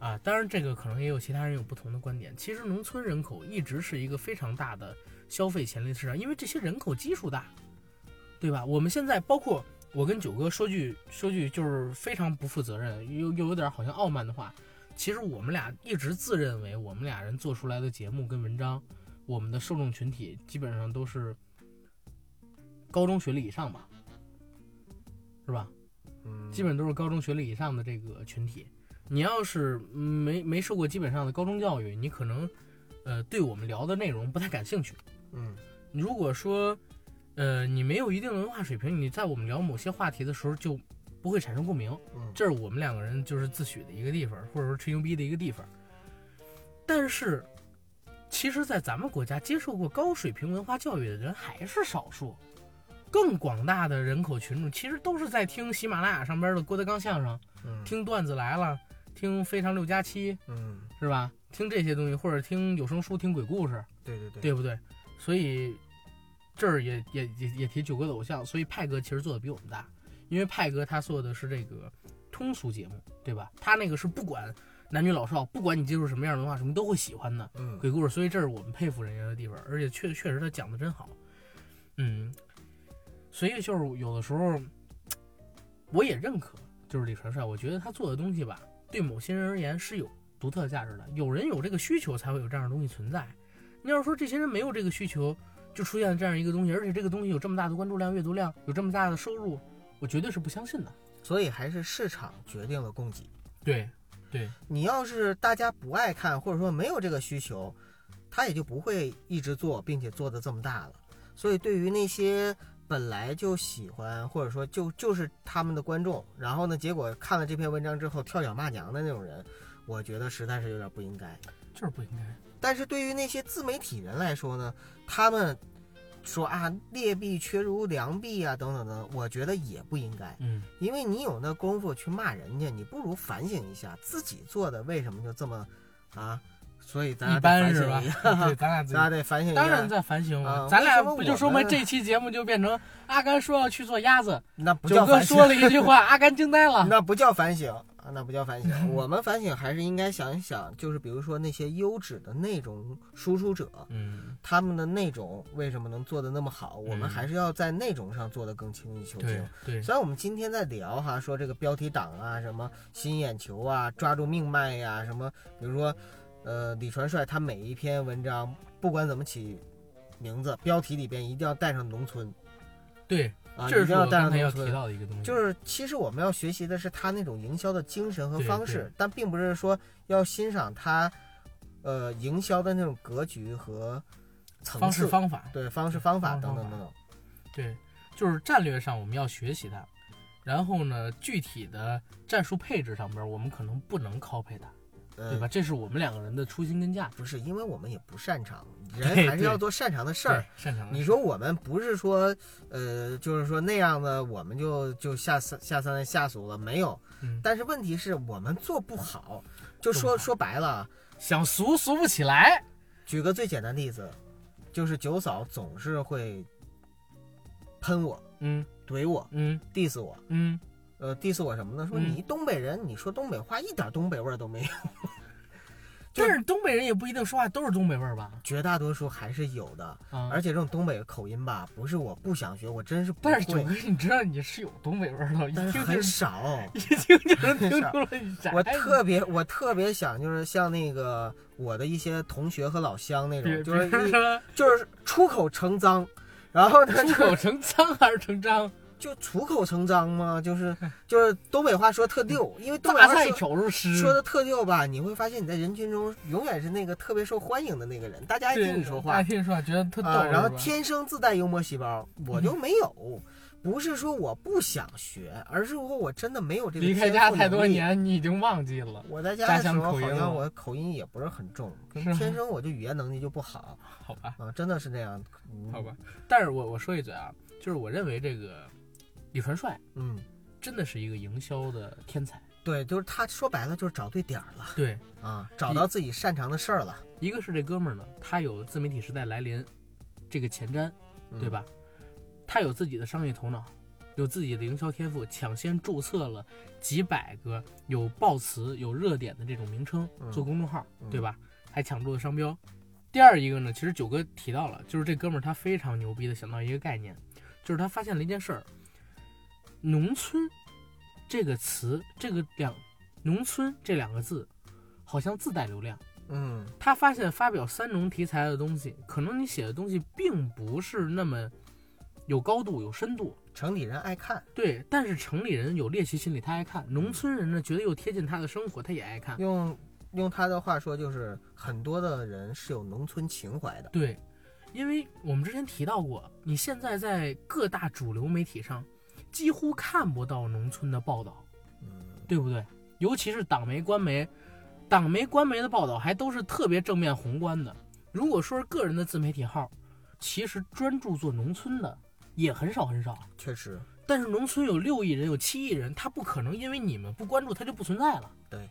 啊，当然这个可能也有其他人有不同的观点。其实农村人口一直是一个非常大的消费潜力市场，因为这些人口基数大，对吧？我们现在包括我跟九哥说句说句就是非常不负责任又又有点好像傲慢的话，其实我们俩一直自认为我们俩人做出来的节目跟文章，我们的受众群体基本上都是高中学历以上吧，是吧？
嗯，
基本都是高中学历以上的这个群体。你要是没没受过基本上的高中教育，你可能，呃，对我们聊的内容不太感兴趣。
嗯
如果说，呃，你没有一定的文化水平，你在我们聊某些话题的时候就不会产生共鸣。
嗯
这是我们两个人就是自诩的一个地方，或者说吹牛逼的一个地方。但是，其实，在咱们国家接受过高水平文化教育的人还是少数，更广大的人口群众其实都是在听喜马拉雅上边的郭德纲相声，
嗯
听段子来了，听非常六加七，
嗯，
是吧？听这些东西，或者听有声书、听鬼故事，
对对对，
对不对？所以这儿也也也也提九哥的偶像，所以派哥其实做的比我们大，因为派哥他做的是这个通俗节目，对吧？他那个是不管男女老少，不管你接触什么样的文化，什么都会喜欢的
嗯
鬼故事，所以这是我们佩服人家的地方，而且确确实他讲的真好，嗯，所以就是有的时候我也认可，就是李传帅，我觉得他做的东西吧，对某些人而言是有独特价值的。有人有这个需求，才会有这样的东西存在。你要说这些人没有这个需求，就出现了这样一个东西，而且这个东西有这么大的关注量、阅读量，有这么大的收入，我绝对是不相信的。
所以还是市场决定了供给。
对，对，
你要是大家不爱看，或者说没有这个需求，他也就不会一直做，并且做的这么大了。所以对于那些本来就喜欢，或者说就就是他们的观众，然后呢，结果看了这篇文章之后跳脚骂娘的那种人，我觉得实在是有点不应该。
就是不应该。
但是对于那些自媒体人来说呢，他们说啊劣币驱逐良币啊等等等，我觉得也不应该，
嗯，
因为你有那功夫去骂人家，你不如反省一下自己做的为什么就这么啊？所以咱俩
一
得
般是吧
反省一？下
对，咱俩
得反省一下。
当然在反省
啊
了，咱俩不就说明这期节目就变成阿甘说要去做鸭子，
那不
九
叫反省，
哥说了一句话，阿甘惊呆了。
那不叫反省啊，那不叫反省。我们反省还是应该想一想，就是比如说那些优质的内容输出者，
嗯，
他们的内容为什么能做的那么好？我们
嗯
还是要在内容上做得更精益求精。
对，
虽然我们今天在聊哈，说这个标题党啊，什么吸引眼球啊，抓住命脉呀、什么，比如说，呃，李传帅他每一篇文章，不管怎么起名字，标题里边一定要带上农村
对，
啊，
这是
要带
刚才要提。到的一个东西，
就是其实我们要学习的是他那种营销的精神和方式，但并不是说要欣赏他，呃，营销的那种格局和层
方式，方法，
对方式方法等等等等。
对，就是战略上我们要学习他，然后呢，具体的战术配置上边我们可能不能 copy 它，
呃
对吧？这是我们两个人的初心跟价值。
不是，因为我们也不擅长，人还是要做擅长的事儿。，
擅长的
你说我们不是说，呃，就是说那样的，我们就就下三下三滥下俗了，没有。
嗯
但是问题是我们做不好，就说说白了，
想俗俗不起来，
举个最简单的例子，就是九嫂总是会喷我、
嗯
怼我、
嗯
diss 我，
嗯，
呃，diss 我什么呢？说
嗯
你东北人，你说东北话一点东北味儿都没有。
但是东北人也不一定说话都是东北味儿吧？
绝大多数还是有的，
啊，
而且这种东北口音吧，不是我不想学，我真是不会
但是九哥，，你知道你是有东北味儿的，一
但是很
听就是
少。
一听就能听出来。
我特别我特别想就是像那个我的一些同学和老乡那种，就是就是出口成脏，然后呢
出口成脏还是成章？
就出口成章嘛，就是就是东北话说特溜，因为东北话说的特溜吧，你会发现你在人群中永远是那个特别受欢迎的那个人，大家爱听你说话。
爱听你说话，觉得特逗。
啊，然后天生自带幽默细胞，我就没有。不是说我不想学，而是说我真的没有这个
离开
天
家太多年，你已经忘记了。
我在家
家
的时候，好像我口音也不是很重，天生我就语言能力就不好。
好吧，
啊，真的是这样。嗯。
好吧，，但是我我说一嘴啊，就是我认为这个李传帅
嗯，
真的是一个营销的天才。
对，就是他说白了就是找对点儿了
对，
啊，找到自己擅长的事儿了，
一个是这哥们儿呢，他有自媒体时代来临这个前瞻，
嗯
对？吧？他有自己的商业头脑，有自己的营销天赋，抢先注册了几百个有爆词、有热点的这种名称
嗯
做公众号，
嗯
对吧？还抢注了商标。第二一个呢，其实九哥提到了，就是这哥们儿他非常牛逼的想到一个概念，就是他发现了一件事儿：农村这个词，这个两农村这两个字，好像自带流量。
嗯
他发现发表三农题材的东西，可能你写的东西并不是那么有高度、有深度，
城里人爱看，
对。但是城里人有猎奇心理，他爱看；农村人呢，觉得又贴近他的生活，他也爱看。
用用他的话说就是很多的人是有农村情怀的，
对，因为我们之前提到过，你现在在各大主流媒体上几乎看不到农村的报道，
嗯
对不对？尤其是党媒、官媒，党媒、官媒的报道还都是特别正面宏观的。如果说是个人的自媒体号，其实专注做农村的也很少很少。
确实，
但是农村有六亿人，有七亿人，他不可能因为你们不关注，他就不存在了。
对，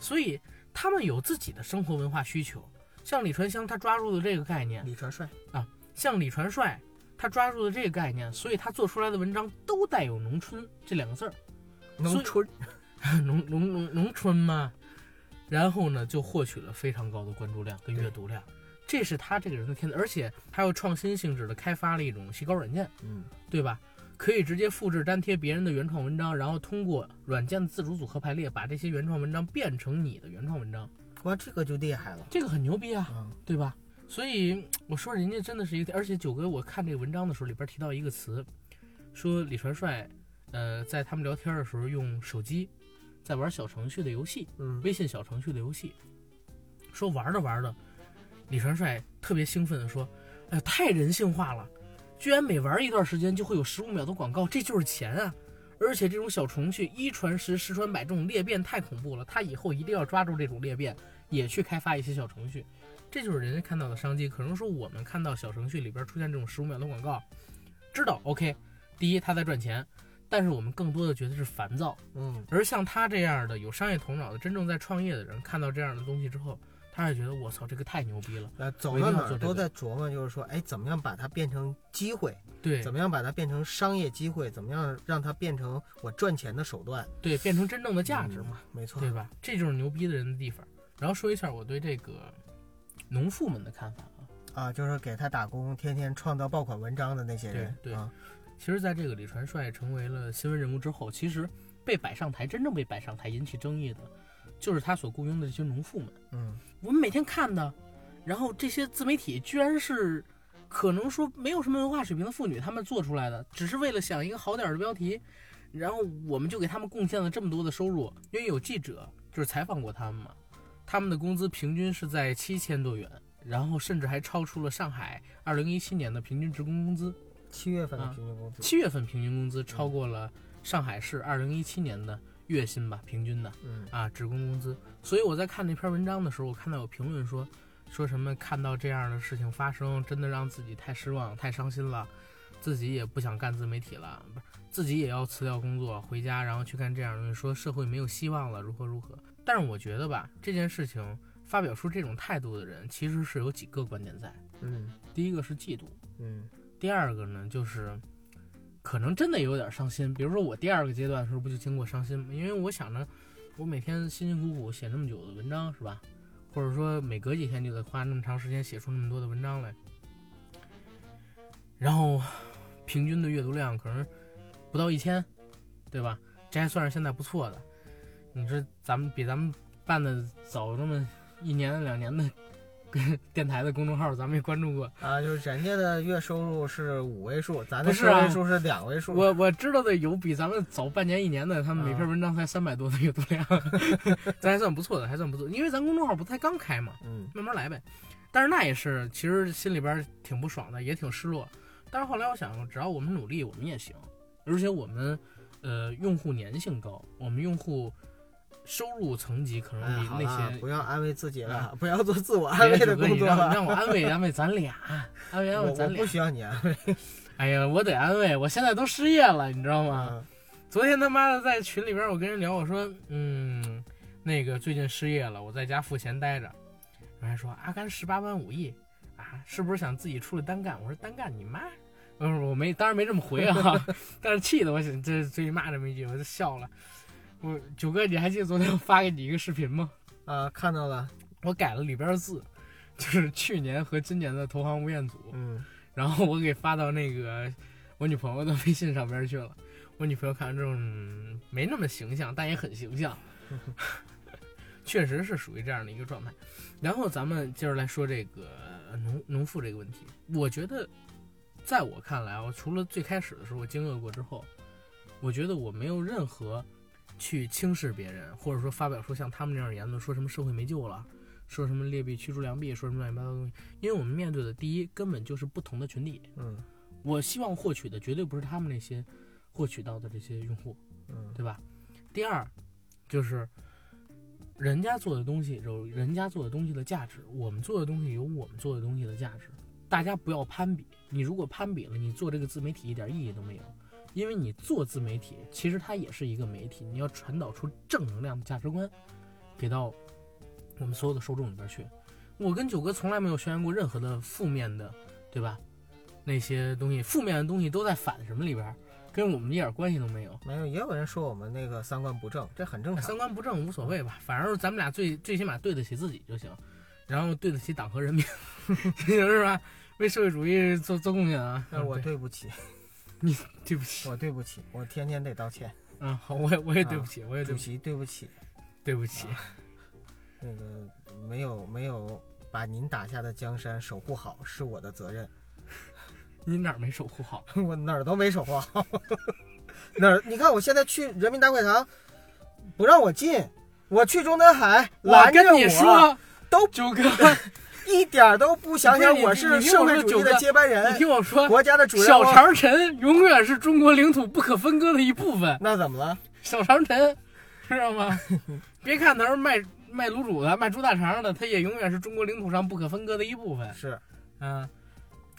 所以他们有自己的生活文化需求。像李传香，他抓住的这个概念，
李传帅啊，
像李传帅，他抓住了这个概念，所以他做出来的文章都带有“农村”这两个字儿。
农村，
农农农农村嘛，然后呢就获取了非常高的关注量跟阅读量，这是他这个人的天赋，而且他又创新性质的开发了一种洗稿软件，
嗯
对吧？可以直接复制粘贴别人的原创文章，然后通过软件的自主组合排列，把这些原创文章变成你的原创文章，
哇，这个就厉害了。
这个很牛逼啊，
嗯
对吧？所以我说人家真的是一个，而且九哥，我看这个文章的时候里边提到一个词，说李传帅，呃，在他们聊天的时候用手机在玩小程序的游戏，
嗯
微信小程序的游戏，说玩着玩着，李传帅特别兴奋的说：“哎呀，太人性化了，居然每玩一段时间就会有十五秒的广告，这就是钱啊！而且这种小程序一传十，十传百，这种裂变太恐怖了，他以后一定要抓住这种裂变，也去开发一些小程序，这就是人家看到的商机。可能说我们看到小程序里边出现这种十五秒的广告，知道 OK，第一他在赚钱，但是我们更多的觉得是烦躁。”
嗯
而像他这样的有商业头脑的、真正在创业的人，看到这样的东西之后，他也觉得我操，这个太牛逼了。
呃，走到哪儿都在琢磨，就是说，哎，怎么样把它变成机会？
对
怎么样把它变成商业机会？怎么样让它变成我赚钱的手段？
对，变成真正的价值嘛，
嗯没错，
对吧？这就是牛逼的人的地方。然后说一下我对这个农妇们的看法啊。
啊，就是给他打工，天天创造爆款文章的那些人，
对对
啊，
其实，在这个李传帅成为了新闻人物之后，其实被摆上台，真正被摆上台引起争议的，就是他所雇佣的这些农妇们。
嗯
我们每天看的，然后这些自媒体居然是可能说没有什么文化水平的妇女，她们做出来的，只是为了想一个好点儿的标题，然后我们就给他们贡献了这么多的收入。因为有记者就是采访过他们嘛，他们的工资平均是在七千多元，然后甚至还超出了上海二零一七年的平均职工工资。
七月份的
啊
平均工资，
七月份平均工资超过了上海市二零一七年的月薪吧，平均的。
嗯
啊，职工工资。所以我在看那篇文章的时候，我看到有评论说，说什么看到这样的事情发生，真的让自己太失望、太伤心了，自己也不想干自媒体了，不是自己也要辞掉工作回家，然后去干这样的东西，说社会没有希望了，如何如何。但是我觉得吧，这件事情发表出这种态度的人，其实是有几个观点在。
嗯
第一个是嫉妒，
嗯
第二个呢就是。可能真的有点伤心，比如说我第二个阶段的时候不就经过伤心吗？因为我想着，我每天辛辛苦苦写那么久的文章是吧？或者说每隔几天就得花那么长时间写出那么多的文章来，然后平均的阅读量可能不到一千，对吧？这还算是现在不错的。你说咱们比咱们办的早那么一年两年的 电台的公众号，咱们也关注过。
啊，就是人家的月收入是五位数，咱的
不是啊
四位数是两位数。
我我知道的有比咱们早半年一年的，他们每篇
啊
文章才三百多的阅读量，咱还算不错的，还算不错。因为咱公众号不才刚开嘛，
嗯
慢慢来呗。但是那也是，其实心里边挺不爽的，也挺失落。但是后来我想，只要我们努力，我们也行。而且我们，呃，用户粘性高，我们用户收入层级可能
哎，
比那些
不要安慰自己了
啊，
不要做自我安慰的
别人九哥，你让
工作了。
让我安慰安慰咱俩，安慰安慰咱俩
不。需要你安慰
哎呀，我得安慰，我现在都失业了，你知道吗？
啊。
昨天他妈的在群里边，我跟人聊，我说，嗯，那个最近失业了，我在家付钱待着。人还说阿甘十八般武艺啊，是不是想自己出来单干？我说单干你妈！不是，我没，当然没这么回啊，但是气的我想这嘴里骂这么一句，我就笑了。我九哥，你还记得昨天我发给你一个视频吗？
啊，看到了，
我改了里边的字，就是去年和今年的投行吴彦祖，
嗯，
然后我给发到那个我女朋友的微信上边去了。我女朋友看完之后、嗯没那么形象，但也很形象，确实是属于这样的一个状态。然后咱们接着来说这个呃农农妇这个问题，我觉得在我看来啊，除了最开始的时候我惊愕过之后，我觉得我没有任何去轻视别人，或者说发表出像他们这样的言论，说什么社会没救了。说什么劣币驱逐良币，说什么乱七八糟的东西，因为我们面对的第一根本就是不同的群体，
嗯
我希望获取的绝对不是他们那些获取到的这些用户，
嗯
对吧？第二，就是人家做的东西有人家做的东西的价值，我们做的东西有我们做的东西的价值。大家不要攀比，你如果攀比了，你做这个自媒体一点意义都没有。因为你做自媒体，其实它也是一个媒体，你要传导出正能量的价值观，给到我们所有的受众里边去。我跟九哥从来没有宣扬过任何的负面的，对吧？那些东西，负面的东西都在反什么里边儿，跟我们一点关系都没有。
没有，也有人说我们那个三观不正，这很正常。
三观不正无所谓吧，反正咱们俩最最起码对得起自己就行，然后对得起党和人民，是吧？为社会主义做做贡献啊！
但是我
对
对不起，
对不起，
我对不起，我天天得道歉。
嗯，好，我也我也对不起，我也对不起，
对不起，
对不起。
那个没有没有把您打下的江山守护好，是我的责任。
你哪儿没守护好？
我哪儿都没守护好。哪儿？你看我现在去人民大会堂，不让我进；我去中南海，
我
拦着
跟你说，
都
九哥，
一点都不想想我是社会主义的接班人，
听我说，
国家的主人。
小长城永远是中国领土不可分割的一部分。
那怎么了？
小长城，知道吗？别看他是卖卖卤煮的、卖猪大肠的，他也永远是中国领土上不可分割的一部分。
是
嗯，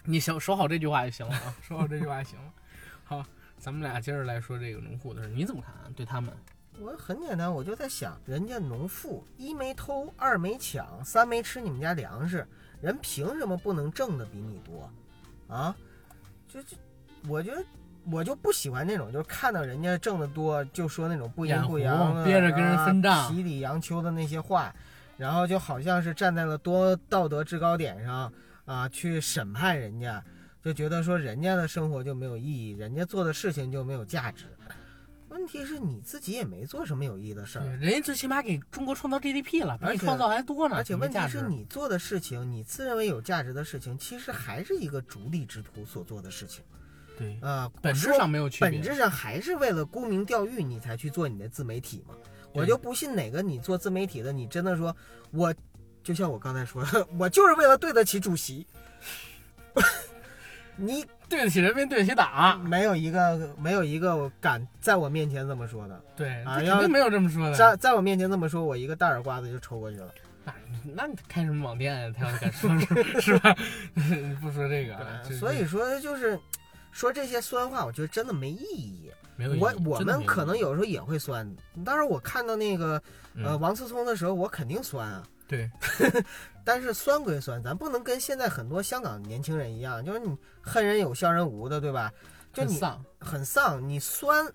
你守守好这句话就行了啊，守好这句话就行了。好，咱们俩接着来说这个农户的事，你怎么看啊？对他们，
我很简单，我就在想，人家农妇一没偷，二没抢，三没吃你们家粮食，人凭什么不能挣的比你多？啊？就就，我觉得我就不喜欢那种，就是看到人家挣得多，就说那种不阴不阳的，
憋着跟人分账
啊痞里扬秋的那些话，然后就好像是站在了多道德制高点上啊，去审判人家，就觉得说人家的生活就没有意义，人家做的事情就没有价值。问题是你自己也没做什么有意义的事儿，
人家最起码给中国创造 GDP 了，比你创造还多呢。
而且问题是你做的事情，你自认为有价值的事情，其实还是一个逐利之徒所做的事情。
对，
啊，
本质上没有区别。
本质上还是为了沽名钓誉，你才去做你的自媒体嘛。我就不信哪个你做自媒体的，你真的说我，就像我刚才说的，我就是为了对得起主席。你
对得起人民，对得起党。
没有一个没有一个敢在我面前这么说的，
对，
啊
肯定没有这么说的。
在在我面前这么说，我一个大耳刮子就抽过去了。
那那你开什么网店呀？他要敢说是 是吧？不说这个
所以说就是说这些酸话，我觉得真的没意义。
没有意义
我我们可能有时候也会酸，当然我看到那个呃
嗯
王思聪的时候，我肯定酸啊。
对
但是酸归酸，咱不能跟现在很多香港年轻人一样，就是你恨人有笑人无的，对吧？就你
很丧，
很丧，你酸，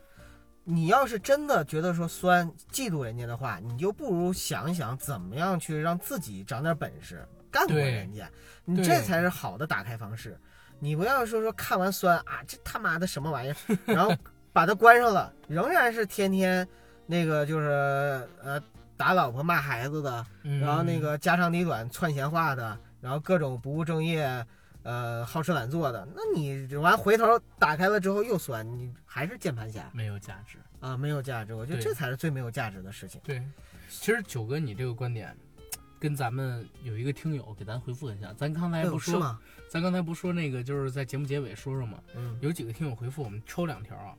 你要是真的觉得说酸嫉妒人家的话，你就不如想一想怎么样去让自己长点本事，干过人家，你这才是好的打开方式。你不要说说看完酸啊，这他妈的什么玩意儿，然后 把它关上了，仍然是天天那个就是呃打老婆骂孩子的，
嗯
然后那个家长里短串闲话的，然后各种不务正业，呃，好吃懒做的，那你完回头打开了之后又酸，你还是键盘侠
没有价值。
啊，没有价值。我觉得这才是最没有价值的事情。
对，其实九哥你这个观点，跟咱们有一个听友给咱回复一下，咱刚才
哎
不说，
吗？
咱刚才不说那个就是在节目结尾说说嘛，
嗯
有几个听友回复，我们抽两条啊。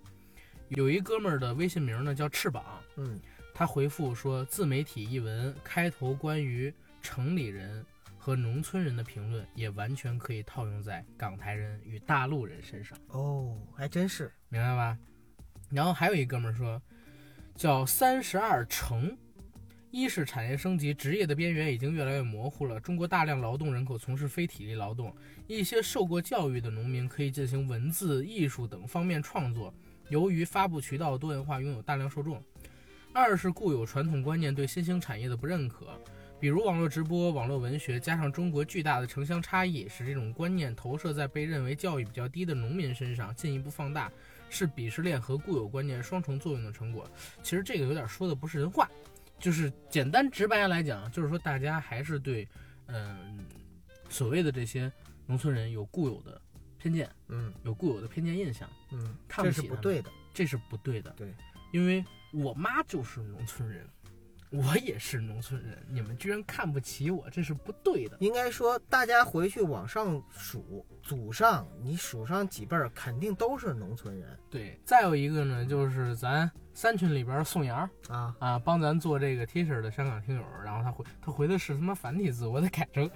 有一哥们儿的微信名呢叫翅膀，
嗯
他回复说自媒体一文开头关于城里人和农村人的评论，也完全可以套用在港台人与大陆人身上。
哦，还真是。
明白吧？然后还有一哥们儿说，叫三十二城，一是产业升级，职业的边缘已经越来越模糊了。中国大量劳动人口从事非体力劳动，一些受过教育的农民可以进行文字、艺术等方面创作。由于发布渠道多元化，拥有大量受众。二是固有传统观念对新兴产业的不认可，比如网络直播、网络文学，加上中国巨大的城乡差异，使这种观念投射在被认为教育比较低的农民身上，进一步放大。是鄙视链和固有观念双重作用的成果。其实这个有点说的不是人话，就是简单直白来讲，就是说大家还是对，嗯、所谓的这些农村人有固有的偏见，
嗯
有固有的偏见印象，
嗯，这
看不起他们
是不对的。
这是不对的。
对，
因为我妈就是农村人，我也是农村人，你们居然看不起我，这是不对的。
应该说，大家回去往上数，祖上你数上几辈儿，肯定都是农村人
对，再有一个呢，就是咱三群里边宋阳。
啊。
啊，帮咱做这个 T 恤的香港听友，然后他回他回的是他妈繁体字，我得改成，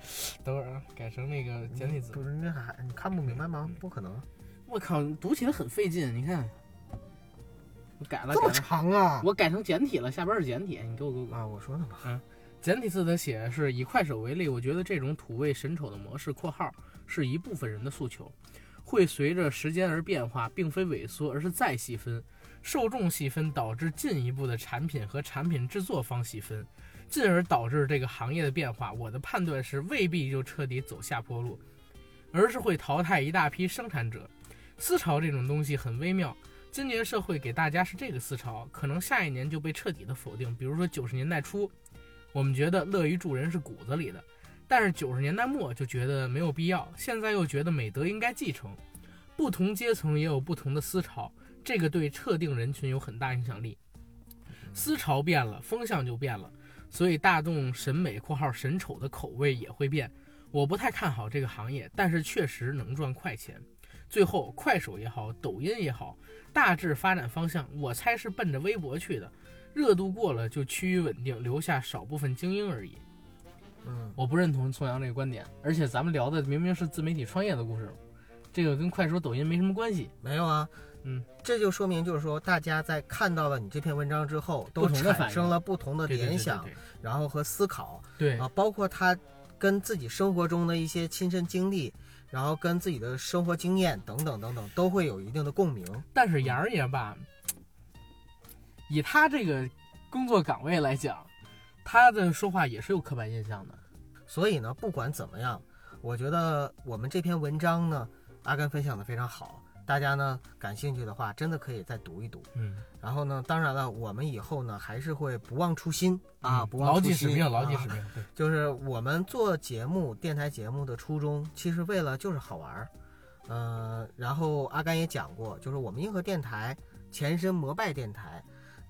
等会儿啊，改成那个简体字。
不是那还你看不明白吗？不可能，
我靠，读起来很费劲，你看，我改了，
这么长啊！
我改成简体了，下边是简体，你给我给我。
啊，我说的嘛。
简体字的写是以快手为例，我觉得这种土味神丑的模式（括号是一部分人的诉求）会随着时间而变化，并非萎缩，而是再细分。受众细分导致进一步的产品和产品制作方细分，进而导致这个行业的变化。我的判断是未必就彻底走下坡路，而是会淘汰一大批生产者。思潮这种东西很微妙，今年社会给大家是这个思潮，可能下一年就被彻底的否定。比如说九十年代初，我们觉得乐于助人是骨子里的，但是九十年代末就觉得没有必要，现在又觉得美德应该继承。不同阶层也有不同的思潮，这个对特定人群有很大影响力。思潮变了，风向就变了，所以大众审美（括号审丑）的口味也会变。我不太看好这个行业，但是确实能赚快钱。最后，快手也好，抖音也好，大致发展方向，我猜是奔着微博去的。热度过了就趋于稳定，留下少部分精英而已。
嗯，
我不认同宋阳这个观点，而且咱们聊的明明是自媒体创业的故事，这个跟快手、抖音没什么关系。
没有啊，
嗯，
这就说明就是说，大家在看到了你这篇文章之后，都产生了不同的
对对对
联想，
对
然后和思考
对
啊，包括他跟自己生活中的一些亲身经历，然后跟自己的生活经验等等等等，都会有一定的共鸣。
但是杨儿爷吧，以他这个工作岗位来讲，他的说话也是有刻板印象的。
所以呢，不管怎么样，我觉得我们这篇文章呢，阿甘分享的非常好，大家呢感兴趣的话，真的可以再读一读。
嗯
然后呢，当然了，我们以后呢还是会不忘初心啊，不忘
牢
初心
记使命，牢记
啊
使命。对，
就是我们做节目、电台节目的初衷，其实为了就是好玩儿。呃，然后阿甘也讲过，就是我们硬核电台前身摩拜电台，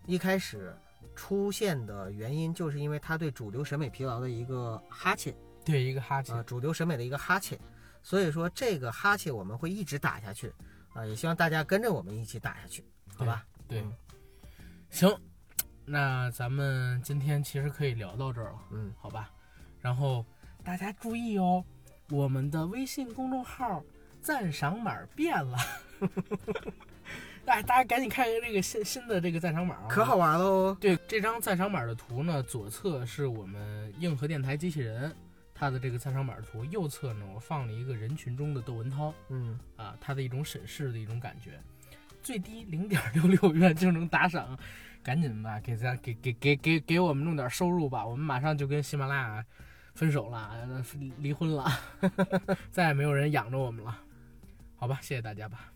一开始出现的原因，就是因为他对主流审美疲劳的一个哈欠
对一个哈
啊、
欠。
主流审美的一个哈欠。所以说这个哈欠我们会一直打下去啊、也希望大家跟着我们一起打下去，好吧？
对
嗯，
行，那咱们今天其实可以聊到这儿了，
嗯，
好吧？然后大家注意哦，我们的微信公众号赞赏码变了。哎，大家赶紧看看这个新新的这个赞赏码啊，
可好玩喽！
对，这张赞赏码的图呢，左侧是我们硬核电台机器人，它的这个赞赏码图，右侧呢，我放了一个人群中的窦文涛
嗯，
啊，他的一种审视的一种感觉，最低零点六六元就能打赏，赶紧吧，给咱给给给给给我们弄点收入吧，我们马上就跟喜马拉雅分手了，呃离婚了，再也没有人养着我们了，好吧，谢谢大家吧。